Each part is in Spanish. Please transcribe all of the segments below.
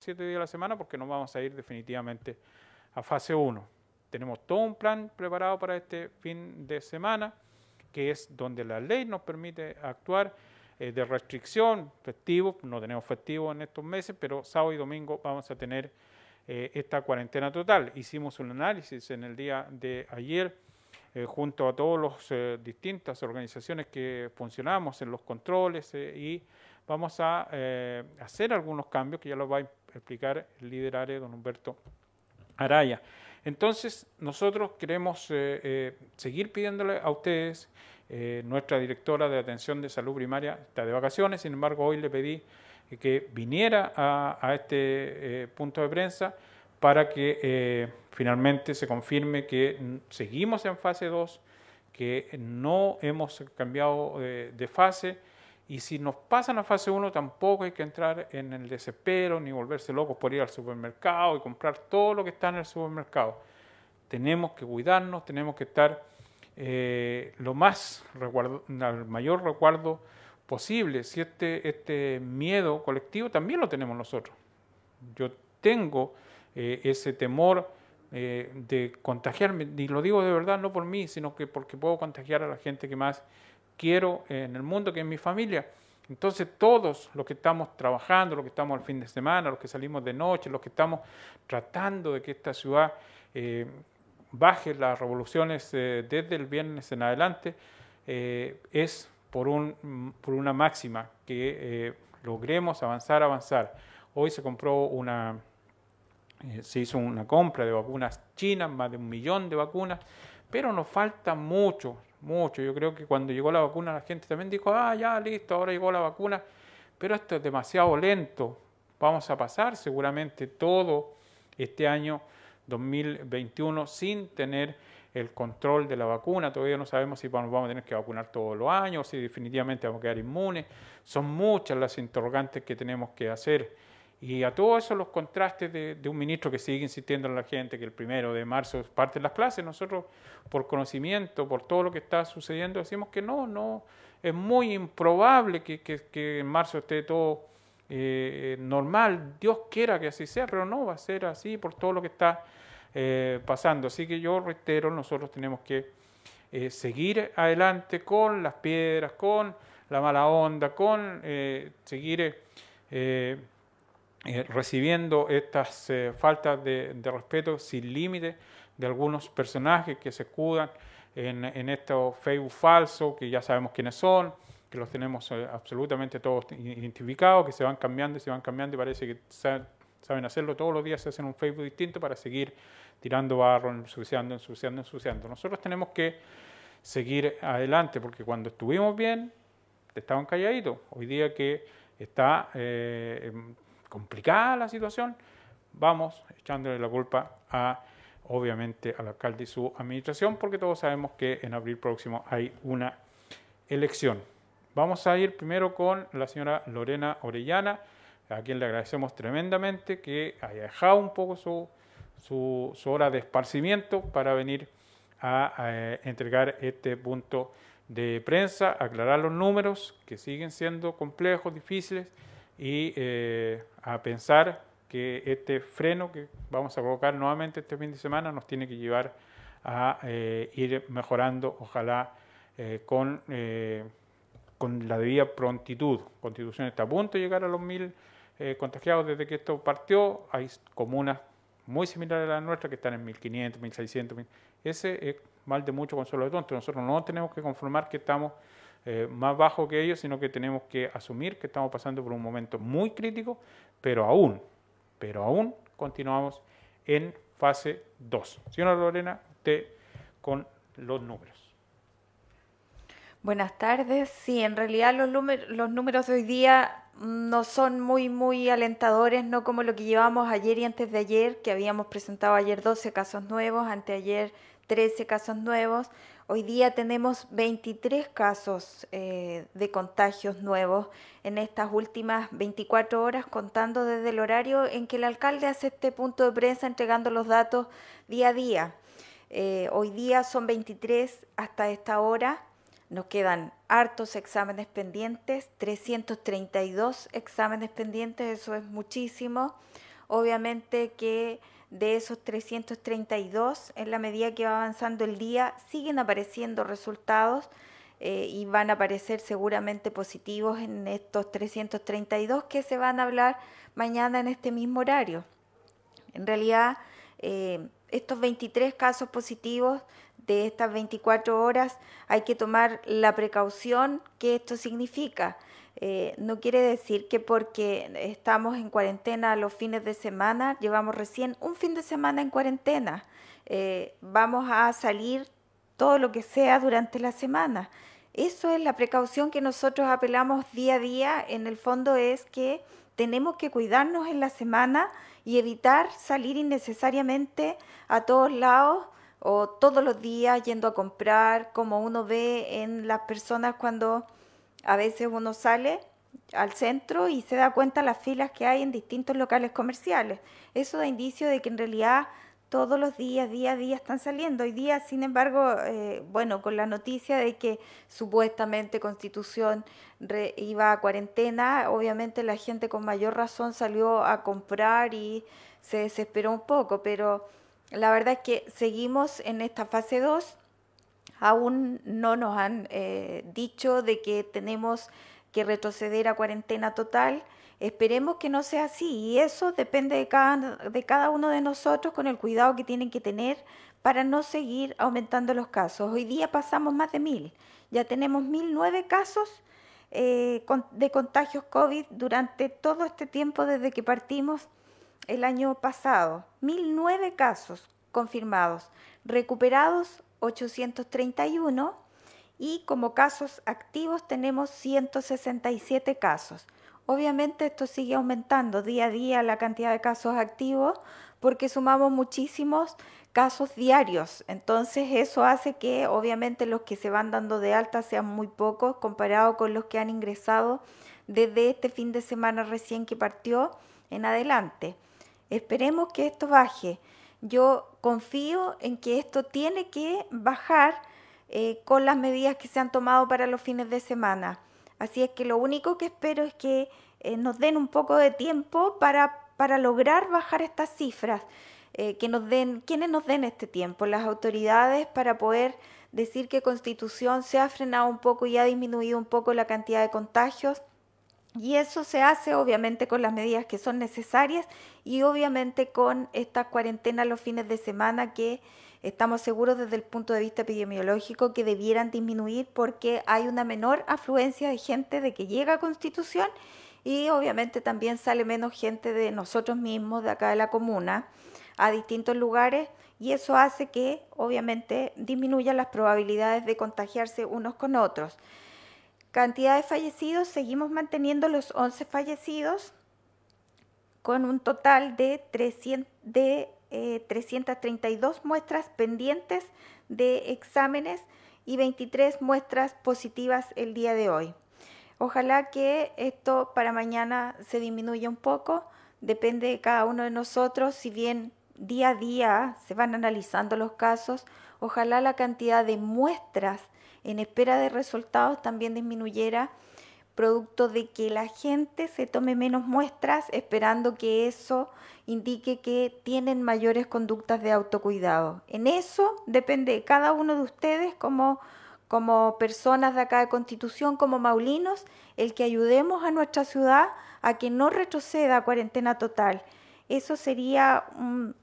siete días a la semana porque no vamos a ir definitivamente a fase 1. Tenemos todo un plan preparado para este fin de semana, que es donde la ley nos permite actuar eh, de restricción, festivo, no tenemos festivo en estos meses, pero sábado y domingo vamos a tener eh, esta cuarentena total. Hicimos un análisis en el día de ayer eh, junto a todas las distintas organizaciones que funcionamos en los controles y vamos a hacer algunos cambios que ya los va a explicar el líder área, don Humberto Araya. Entonces, nosotros queremos seguir pidiéndole a ustedes eh, nuestra directora de atención de salud primaria está de vacaciones, sin embargo hoy le pedí que viniera a, este eh, punto de prensa para que eh, finalmente se confirme que seguimos en fase 2, que no hemos cambiado de fase y si nos pasan a fase 1 tampoco hay que entrar en el desespero ni volverse locos por ir al supermercado y comprar todo lo que está en el supermercado. Tenemos que cuidarnos, tenemos que estar eh, lo más el mayor recuerdo posible. Si este, este miedo colectivo también lo tenemos nosotros. Yo tengo eh, ese temor eh, de contagiarme, y lo digo de verdad, no por mí, sino que porque puedo contagiar a la gente que más quiero en el mundo, que es mi familia. Entonces todos los que estamos trabajando, los que estamos al fin de semana, los que salimos de noche, los que estamos tratando de que esta ciudad baje las revoluciones eh, desde el viernes en adelante eh, es por, un, por una máxima que eh, logremos avanzar, avanzar. Hoy se compró una, se hizo una compra de vacunas chinas, más de un millón de vacunas, pero nos falta mucho, mucho. Yo creo que cuando llegó la vacuna la gente también dijo, ah, ya, listo, ahora llegó la vacuna, pero esto es demasiado lento. Vamos a pasar seguramente todo este año 2021 sin tener el control de la vacuna. Todavía no sabemos si vamos, a tener que vacunar todos los años, si definitivamente vamos a quedar inmunes. Son muchas las interrogantes que tenemos que hacer. Y a todos eso los contrastes de, un ministro que sigue insistiendo en la gente que el primero de marzo parte de las clases, nosotros por conocimiento, por todo lo que está sucediendo, decimos que no, no, es muy improbable que, que, en marzo esté todo eh, normal. Dios quiera que así sea, pero no va a ser así por todo lo que está eh, pasando. Así que yo reitero, nosotros tenemos que eh, seguir adelante con las piedras, con la mala onda, con eh, recibiendo estas faltas de, respeto sin límite de algunos personajes que se escudan en, en estos Facebook falsos, que ya sabemos quiénes son, que los tenemos absolutamente todos identificados, que se van cambiando y se van cambiando y parece que saben hacerlo todos los días, se hacen un Facebook distinto para seguir tirando barro, ensuciando, ensuciando, ensuciando. Nosotros tenemos que seguir adelante, porque cuando estuvimos bien, estaban calladitos. Hoy día que está eh, em, complicada la situación, vamos echándole la culpa a, obviamente, al alcalde y su administración, porque todos sabemos que en abril próximo hay una elección. Vamos a ir primero con la señora Lorena Orellana, a quien le agradecemos tremendamente que haya dejado un poco su, su, hora de esparcimiento para venir a, eh, entregar este punto de prensa, aclarar los números que siguen siendo complejos, difíciles y eh, a pensar que este freno que vamos a colocar nuevamente este fin de semana nos tiene que llevar a eh, ir mejorando, ojalá con, con la debida prontitud. Constitución está a punto de llegar a los mil eh, contagiados desde que esto partió. Hay comunas muy similares a la nuestra que están en 1500, 1600. Ese es mal de mucho consuelo de tonto. Nosotros no tenemos que conformar que estamos eh, más bajos que ellos, sino que tenemos que asumir que estamos pasando por un momento muy crítico, pero aún, pero aún continuamos en fase 2. Señora Lorena, usted con los números. Buenas tardes. Sí, en realidad los, los números de hoy día no son muy, muy alentadores, no como lo que llevamos ayer y antes de ayer, que habíamos presentado ayer 12 casos nuevos, anteayer 13 casos nuevos. Hoy día tenemos 23 casos eh, de contagios nuevos en estas últimas 24 horas, contando desde el horario en que el alcalde hace este punto de prensa entregando los datos día a día. Eh, hoy día son 23 hasta esta hora. Nos quedan hartos exámenes pendientes, 332 exámenes pendientes, eso es muchísimo. Obviamente que de esos 332, en la medida que va avanzando el día, siguen apareciendo resultados eh, y van a aparecer seguramente positivos en estos 332 que se van a hablar mañana en este mismo horario. En realidad, eh, estos 23 casos positivos de estas 24 horas hay que tomar la precaución que esto significa. Eh, no quiere decir que porque estamos en cuarentena los fines de semana, llevamos recién un fin de semana en cuarentena, vamos a salir todo lo que sea durante la semana. Eso es la precaución que nosotros apelamos día a día. En el fondo es que tenemos que cuidarnos en la semana y evitar salir innecesariamente a todos lados o todos los días yendo a comprar, como uno ve en las personas cuando a veces uno sale al centro y se da cuenta las filas que hay en distintos locales comerciales. Eso da indicio de que en realidad todos los días, día a día están saliendo. Hoy día, sin embargo, eh, bueno, con la noticia de que supuestamente Constitución iba a cuarentena, obviamente la gente con mayor razón salió a comprar y se desesperó un poco, pero la verdad es que seguimos en esta fase 2. Aún no nos han eh, dicho de que tenemos que retroceder a cuarentena total. Esperemos que no sea así y eso depende de cada, de cada uno de nosotros con el cuidado que tienen que tener para no seguir aumentando los casos. Hoy día pasamos más de mil, ya tenemos mil nueve casos eh, de contagios COVID durante todo este tiempo desde que partimos el año pasado. Mil nueve casos confirmados, recuperados 831 y como casos activos tenemos 167 casos. Obviamente esto sigue aumentando día a día la cantidad de casos activos porque sumamos muchísimos casos diarios. Entonces eso hace que obviamente los que se van dando de alta sean muy pocos comparado con los que han ingresado desde este fin de semana recién que partió en adelante. Esperemos que esto baje. Yo confío en que esto tiene que bajar eh, con las medidas que se han tomado para los fines de semana. Así es que lo único que espero es que eh, nos den un poco de tiempo para, para lograr bajar estas cifras, eh, que nos den, quienes nos den este tiempo, las autoridades, para poder decir que Constitución se ha frenado un poco y ha disminuido un poco la cantidad de contagios. Y eso se hace obviamente con las medidas que son necesarias y obviamente con esta cuarentena los fines de semana que estamos seguros desde el punto de vista epidemiológico que debieran disminuir porque hay una menor afluencia de gente de que llega a Constitución y obviamente también sale menos gente de nosotros mismos, de acá de la comuna, a distintos lugares y eso hace que obviamente disminuyan las probabilidades de contagiarse unos con otros. Cantidad de fallecidos, seguimos manteniendo los 11 fallecidos con un total de, 300, de 332 eh, muestras pendientes de exámenes y 23 muestras positivas el día de hoy. Ojalá que esto para mañana se disminuya un poco, depende de cada uno de nosotros, si bien día a día se van analizando los casos, ojalá la cantidad de muestras en espera de resultados también disminuyera producto de que la gente se tome menos muestras esperando que eso indique que tienen mayores conductas de autocuidado. En eso depende de cada uno de ustedes como, como personas de acá de Constitución, como maulinos, el que ayudemos a nuestra ciudad a que no retroceda a cuarentena total. Eso sería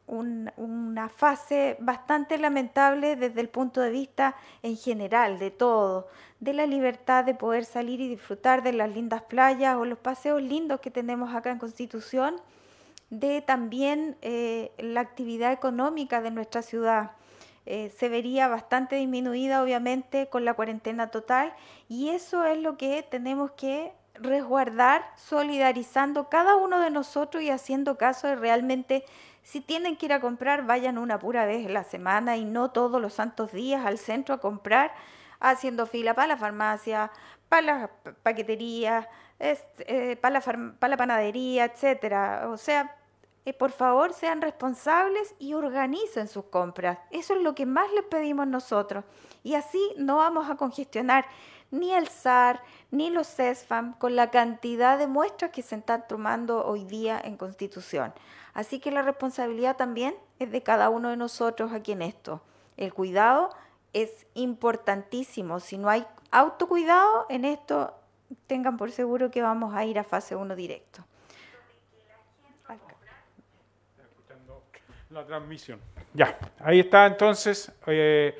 una fase bastante lamentable desde el punto de vista en general de todo, de la libertad de poder salir y disfrutar de las lindas playas o los paseos lindos que tenemos acá en Constitución, de también eh, la actividad económica de nuestra ciudad. Eh, se vería bastante disminuida obviamente con la cuarentena total y eso es lo que tenemos que resguardar, solidarizando cada uno de nosotros y haciendo caso de realmente si tienen que ir a comprar, vayan una pura vez en la semana y no todos los santos días al centro a comprar, haciendo fila para la farmacia, para la paquetería, eh, para, la para la panadería, etcétera. O sea, eh, por favor sean responsables y organicen sus compras. Eso es lo que más les pedimos nosotros. Y así no vamos a congestionar ni el SAR, ni los CESFAM con la cantidad de muestras que se están tomando hoy día en Constitución. Así que la responsabilidad también es de cada uno de nosotros aquí en esto. El cuidado es importantísimo. Si no hay autocuidado en esto, tengan por seguro que vamos a ir a fase 1 directo. La transmisión. Ya, ahí está entonces eh,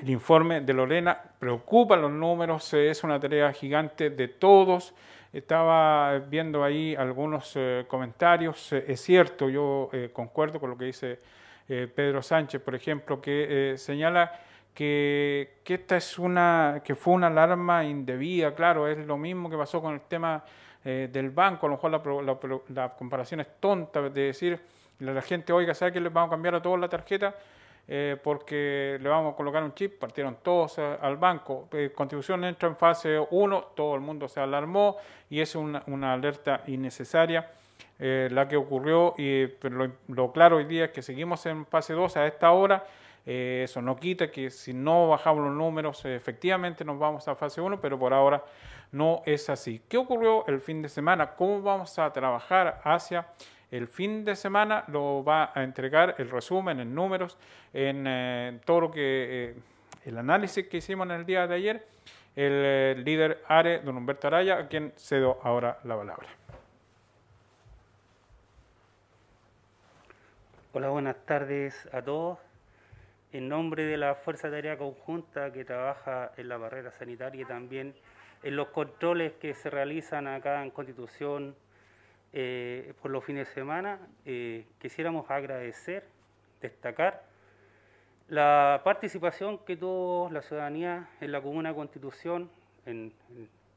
el informe de Lorena. Preocupa los números, es una tarea gigante de todos. Estaba viendo ahí algunos eh, comentarios. Eh, es cierto, yo concuerdo con lo que dice Pedro Sánchez, por ejemplo, que señala que, esta es una, que fue una alarma indebida, claro, es lo mismo que pasó con el tema eh, del banco, a lo mejor la, comparación es tonta de decir la gente, oiga, ¿sabe que les vamos a cambiar a todos la tarjeta? Eh, porque le vamos a colocar un chip, partieron todos al banco. Eh, Constitución entra en fase 1, todo el mundo se alarmó y es una, alerta innecesaria la que ocurrió, y, lo, lo, claro hoy día es que seguimos en fase 2 a esta hora eh, eso no quita que si no bajamos los números, efectivamente nos vamos a fase 1, pero por ahora no es así. ¿Qué ocurrió el fin de semana? ¿Cómo vamos a trabajar hacia el fin de semana? Lo va a entregar el resumen en números, en eh, todo lo que, eh, el análisis que hicimos en el día de ayer, el líder ARE, don Humberto Araya, a quien cedo ahora la palabra. Hola, buenas tardes a todos en nombre de la Fuerza de Tarea Conjunta que trabaja en la barrera sanitaria y también en los controles que se realizan acá en Constitución eh, por los fines de semana, eh, quisiéramos agradecer, destacar la participación que tuvo la ciudadanía en la Comuna Constitución, en,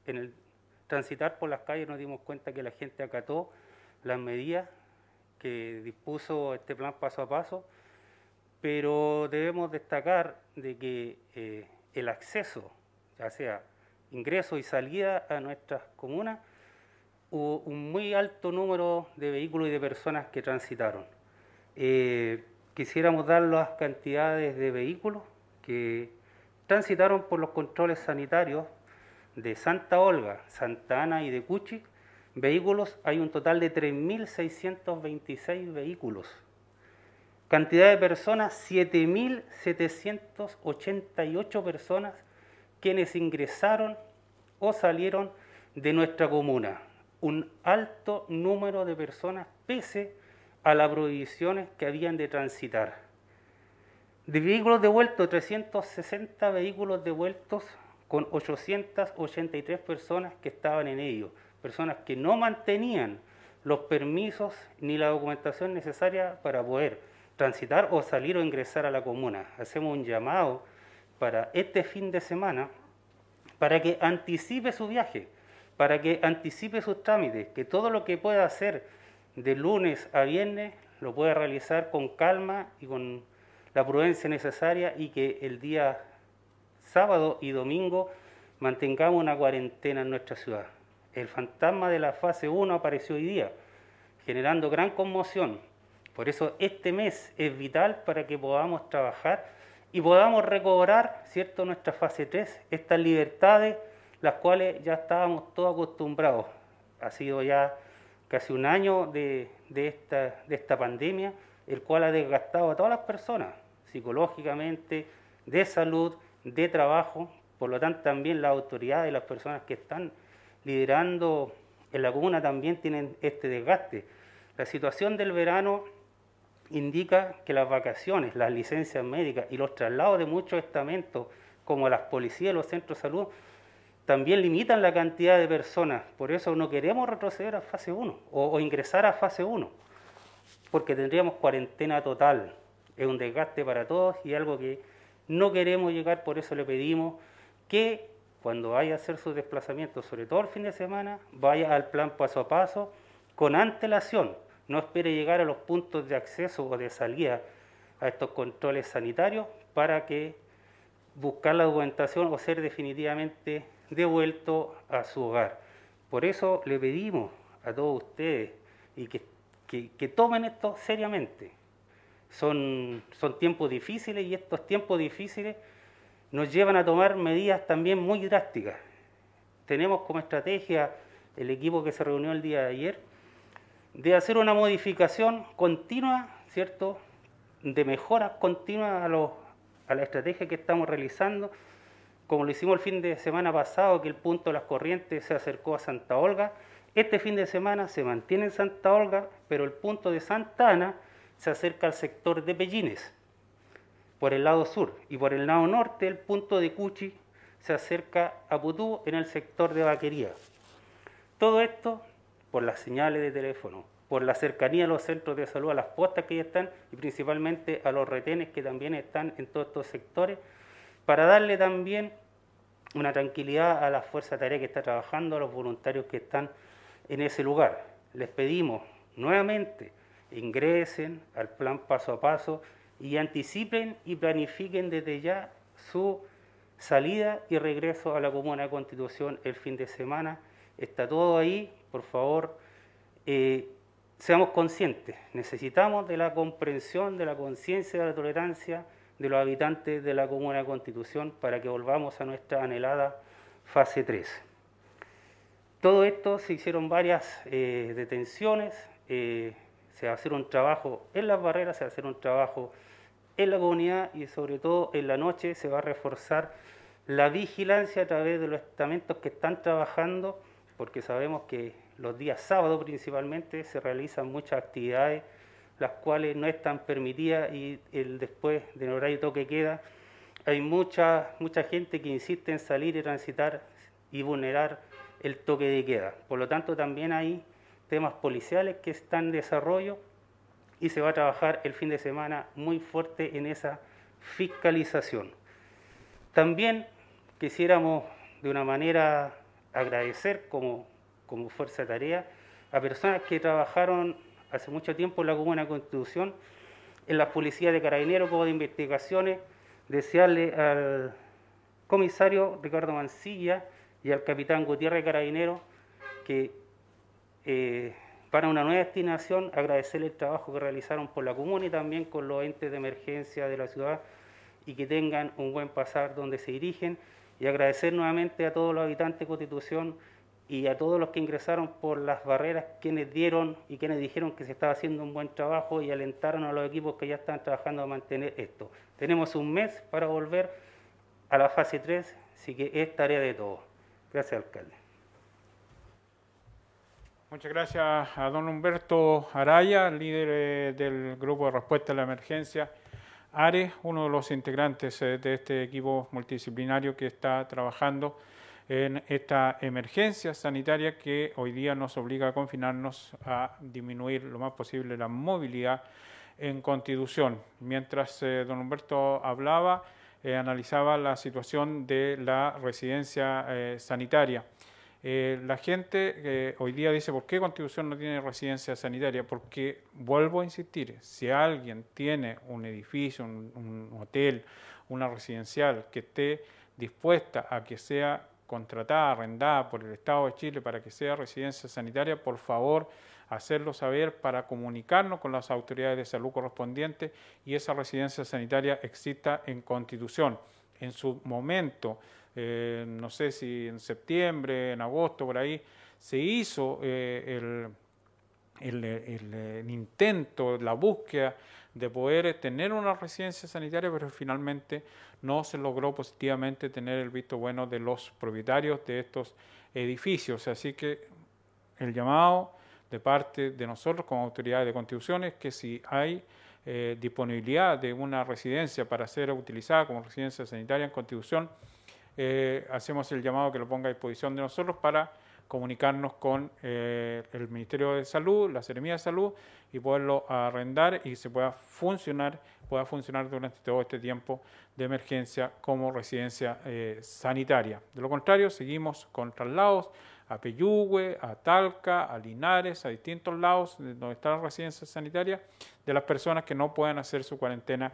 en el transitar por las calles nos dimos cuenta que la gente acató las medidas que dispuso este plan paso a paso, pero debemos destacar de que eh, el acceso, ya sea ingreso y salida a nuestras comunas, un muy alto número de vehículos y de personas que transitaron. Eh, quisiéramos dar las cantidades de vehículos que transitaron por los controles sanitarios de Santa Olga, Santa Ana y de Cuchi. Vehículos, hay un total de 3.626 vehículos Cantidad de personas, 7.788 personas quienes ingresaron o salieron de nuestra comuna. Un alto número de personas pese a las prohibiciones que habían de transitar. De vehículos devueltos, 360 vehículos devueltos con 883 personas que estaban en ellos, personas que no mantenían los permisos ni la documentación necesaria para poder transitar o salir o ingresar a la comuna. Hacemos un llamado para este fin de semana para que anticipe su viaje, para que anticipe sus trámites, que todo lo que pueda hacer de lunes a viernes lo pueda realizar con calma y con la prudencia necesaria y que el día sábado y domingo mantengamos una cuarentena en nuestra ciudad. El fantasma de la fase 1 apareció hoy día, generando gran conmoción, por eso este mes es vital para que podamos trabajar y podamos recobrar, ¿cierto?, nuestra fase 3, estas libertades, las cuales ya estábamos todos acostumbrados. Ha sido ya casi un año de, esta, de esta pandemia, el cual ha desgastado a todas las personas, psicológicamente, de salud, de trabajo, por lo tanto también las autoridades y las personas que están liderando en la comuna también tienen este desgaste. La situación del verano indica que las vacaciones, las licencias médicas y los traslados de muchos estamentos, como las policías y los centros de salud, también limitan la cantidad de personas. Por eso no queremos retroceder a fase 1 o, ingresar a fase 1, porque tendríamos cuarentena total. Es un desgaste para todos y algo que no queremos llegar, por eso le pedimos que cuando vaya a hacer sus desplazamientos, sobre todo el fin de semana, vaya al plan paso a paso con antelación no espere llegar a los puntos de acceso o de salida a estos controles sanitarios para que buscar la documentación o ser definitivamente devuelto a su hogar. Por eso le pedimos a todos ustedes y que, que, tomen esto seriamente. Son, son tiempos difíciles y estos tiempos difíciles nos llevan a tomar medidas también muy drásticas. Tenemos como estrategia el equipo que se reunió el día de ayer de hacer una modificación continua, ¿cierto? De mejoras continuas a, a la estrategia que estamos realizando, como lo hicimos el fin de semana pasado, que el punto de las corrientes se acercó a Santa Olga. Este fin de semana se mantiene en Santa Olga, pero el punto de Santa Ana se acerca al sector de Pellines por el lado sur y por el lado norte el punto de Cuchi se acerca a Putú en el sector de Vaquería. Todo esto por las señales de teléfono, por la cercanía a los centros de salud, a las postas que ya están y principalmente a los retenes que también están en todos estos sectores, para darle también una tranquilidad a la fuerza tarea que está trabajando, a los voluntarios que están en ese lugar. Les pedimos nuevamente ingresen al plan paso a paso y anticipen y planifiquen desde ya su salida y regreso a la Comuna de Constitución el fin de semana. Está todo ahí, por favor, eh, seamos conscientes, necesitamos de la comprensión, de la conciencia, de la tolerancia de los habitantes de la Comuna de Constitución para que volvamos a nuestra anhelada fase 3. Todo esto se hicieron varias eh, detenciones, eh, se va a hacer un trabajo en las barreras, se va a hacer un trabajo en la comunidad y sobre todo en la noche se va a reforzar la vigilancia a través de los estamentos que están trabajando, porque sabemos que los días sábados principalmente se realizan muchas actividades, las cuales no están permitidas y el después del horario toque queda, hay mucha, mucha gente que insiste en salir y transitar y vulnerar el toque de queda. Por lo tanto, también hay temas policiales que están en desarrollo y se va a trabajar el fin de semana muy fuerte en esa fiscalización. También quisiéramos de una manera agradecer como, como fuerza de tarea a personas que trabajaron hace mucho tiempo la Comuna Constitución, en la Policía de Carabineros como de investigaciones, desearle al comisario Ricardo Mancilla y al capitán Gutiérrez Carabinero que eh, para una nueva destinación, agradecerle el trabajo que realizaron por la comuna y también con los entes de emergencia de la ciudad y que tengan un buen pasar donde se dirigen y agradecer nuevamente a todos los habitantes de Constitución y a todos los que ingresaron por las barreras, quienes dieron y quienes dijeron que se estaba haciendo un buen trabajo y alentaron a los equipos que ya están trabajando a mantener esto. Tenemos un mes para volver a la fase 3, así que es tarea de todos. Gracias, alcalde. Muchas gracias a don Humberto Araya, líder eh, del Grupo de Respuesta a la Emergencia. ARE, uno de los integrantes eh, de este equipo multidisciplinario que está trabajando en esta emergencia sanitaria que hoy día nos obliga a confinarnos a disminuir lo más posible la movilidad en Constitución. Mientras eh, don Humberto hablaba, analizaba la situación de la residencia sanitaria. Eh, la gente eh, hoy día dice, ¿por qué Constitución no tiene residencia sanitaria? Porque, vuelvo a insistir, si alguien tiene un edificio, un, hotel, una residencial que esté dispuesta a que sea contratada, arrendada por el Estado de Chile para que sea residencia sanitaria, por favor, hacerlo saber para comunicarnos con las autoridades de salud correspondientes y esa residencia sanitaria exista en Constitución. En su momento, eh, no sé si en septiembre, en agosto, por ahí, se hizo eh, el, el, intento, la búsqueda de poder tener una residencia sanitaria, pero finalmente no se logró positivamente tener el visto bueno de los propietarios de estos edificios. Así que el llamado de parte de nosotros como autoridades de constitución es que si hay eh, disponibilidad de una residencia para ser utilizada como residencia sanitaria en constitución, eh, hacemos el llamado que lo ponga a disposición de nosotros para comunicarnos con eh, el Ministerio de Salud, la Seremía de Salud y poderlo arrendar y se pueda funcionar, pueda funcionar durante todo este tiempo de emergencia como residencia eh, sanitaria. De lo contrario, seguimos con traslados a Peyúgue, a Talca, a Linares, a distintos lados donde está la residencia sanitaria de las personas que no puedan hacer su cuarentena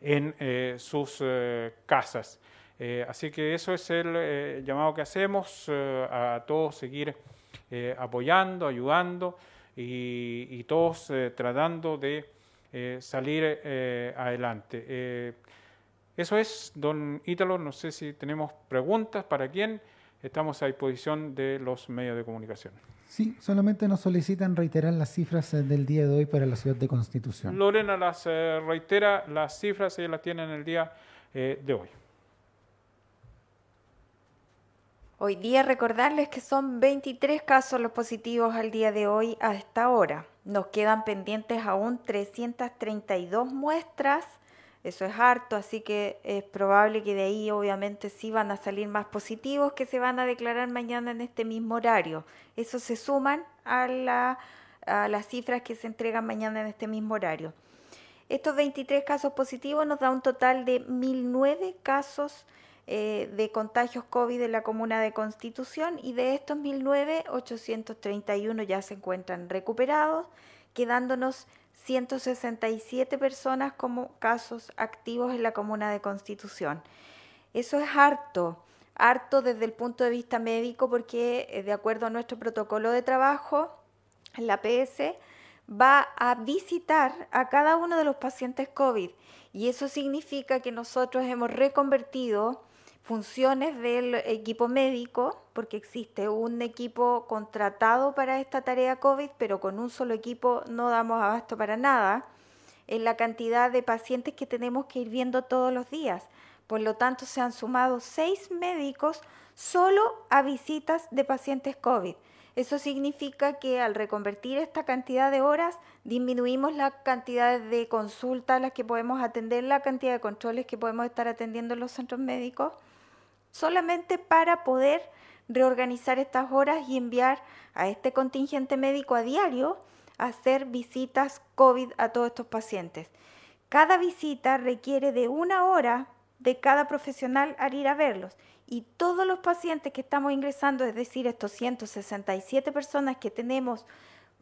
en sus casas. Eh, así que eso es el eh, llamado que hacemos eh, a todos seguir apoyando, ayudando y, todos tratando de salir adelante. Eso es, don Ítalo, no sé si tenemos preguntas para quién. Estamos a disposición de los medios de comunicación. Sí, solamente nos solicitan reiterar las cifras eh, del día de hoy para la ciudad de Constitución. Lorena las eh, reitera, las cifras ellas las tienen el día eh, de hoy. Hoy día recordarles que son 23 casos los positivos al día de hoy a esta hora. Nos quedan pendientes aún 332 muestras eso es harto, así que es probable que de ahí obviamente sí van a salir más positivos que se van a declarar mañana en este mismo horario. Eso se suman a, las cifras que se entregan mañana en este mismo horario. Estos 23 casos positivos nos da un total de 1.009 casos eh, de contagios COVID en la comuna de Constitución y de estos 1.009, 831 ya se encuentran recuperados, quedándonos 167 personas como casos activos en la comuna de Constitución. Eso es harto, harto desde el punto de vista médico porque eh, de acuerdo a nuestro protocolo de trabajo, la PS va a visitar a cada uno de los pacientes COVID y eso significa que nosotros hemos reconvertido funciones del equipo médico, porque existe un equipo contratado para esta tarea COVID, pero con un solo equipo no damos abasto para nada, en la cantidad de pacientes que tenemos que ir viendo todos los días. Por lo tanto, se han sumado seis médicos solo a visitas de pacientes COVID. Eso significa que al reconvertir esta cantidad de horas, disminuimos la cantidad de consultas a las que podemos atender, la cantidad de controles que podemos estar atendiendo en los centros médicos solamente para poder reorganizar estas horas y enviar a este contingente médico a diario a hacer visitas COVID a todos estos pacientes. Cada visita requiere de una hora de cada profesional al ir a verlos y todos los pacientes que estamos ingresando, es decir, estos 167 personas que tenemos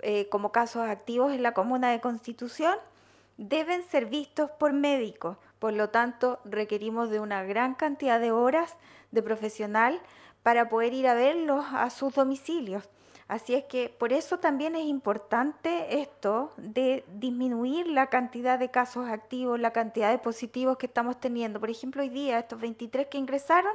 eh, como casos activos en la comuna de Constitución, deben ser vistos por médicos. Por lo tanto, requerimos de una gran cantidad de horas de profesional para poder ir a verlos a sus domicilios. Así es que por eso también es importante esto de disminuir la cantidad de casos activos, la cantidad de positivos que estamos teniendo. Por ejemplo, hoy día estos 23 que ingresaron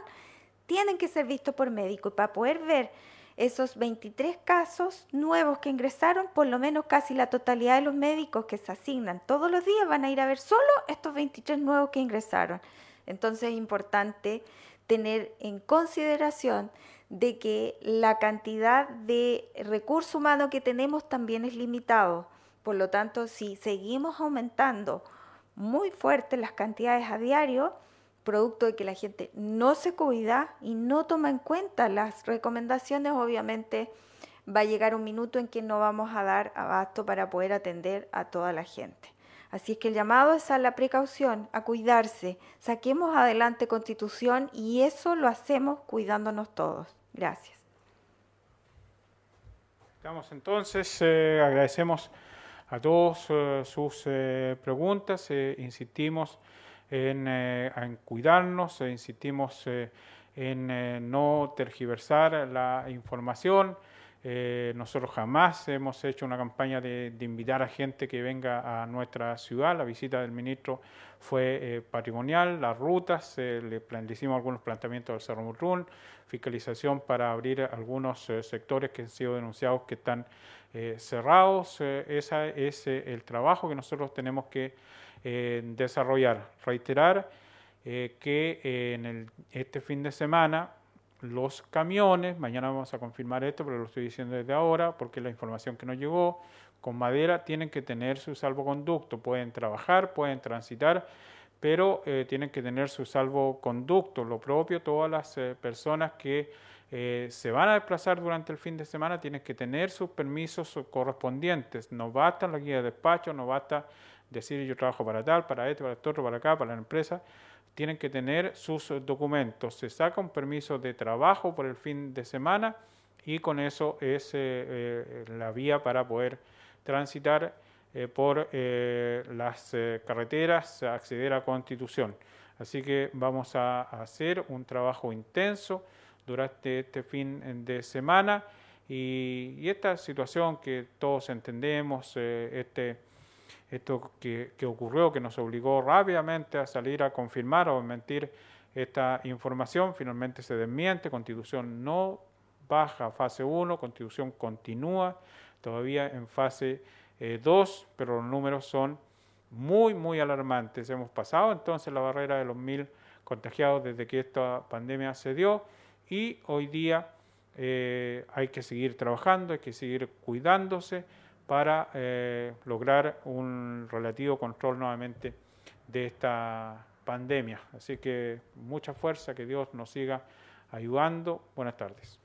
tienen que ser vistos por médico y para poder ver esos 23 casos nuevos que ingresaron, por lo menos casi la totalidad de los médicos que se asignan todos los días van a ir a ver solo estos 23 nuevos que ingresaron. Entonces es importante tener en consideración de que la cantidad de recurso humano que tenemos también es limitado. Por lo tanto, si seguimos aumentando muy fuerte las cantidades a diario, producto de que la gente no se cuida y no toma en cuenta las recomendaciones, obviamente va a llegar un minuto en que no vamos a dar abasto para poder atender a toda la gente. Así es que el llamado es a la precaución, a cuidarse. Saquemos adelante constitución y eso lo hacemos cuidándonos todos. Gracias. Estamos entonces, eh, agradecemos a todos eh, sus eh, preguntas, insistimos en, en cuidarnos, insistimos en no tergiversar la información. Eh, nosotros jamás hemos hecho una campaña de, invitar a gente que venga a nuestra ciudad. La visita del ministro fue eh, patrimonial, las rutas, eh, le, hicimos algunos planteamientos del Cerro Mutrún, fiscalización para abrir algunos sectores que han sido denunciados que están cerrados. ese es el trabajo que nosotros tenemos que desarrollar. Reiterar que en este fin de semana los camiones, mañana vamos a confirmar esto, pero lo estoy diciendo desde ahora porque la información que nos llegó con madera tienen que tener su salvoconducto, pueden trabajar, pueden transitar, pero eh, tienen que tener su salvoconducto. Lo propio, todas las eh, personas que eh, se van a desplazar durante el fin de semana tienen que tener sus permisos correspondientes. No basta la guía de despacho, no basta decir yo trabajo para tal, para este, para esto, para acá, para la empresa tienen que tener sus documentos. Se saca un permiso de trabajo por el fin de semana y con eso es eh, eh, la vía para poder transitar eh, por las carreteras, acceder a Constitución. Así que vamos a, hacer un trabajo intenso durante este fin de semana y, y esta situación que todos entendemos, este esto que, ocurrió, que nos obligó rápidamente a salir a confirmar o mentir esta información, finalmente se desmiente, Constitución no baja a fase 1, Constitución continúa todavía en fase 2, eh, pero los números son muy, muy alarmantes. Hemos pasado entonces la barrera de los mil contagiados desde que esta pandemia se dio y hoy día eh, hay que seguir trabajando, hay que seguir cuidándose para eh, lograr un relativo control nuevamente de esta pandemia. Así que mucha fuerza, que Dios nos siga ayudando. Buenas tardes.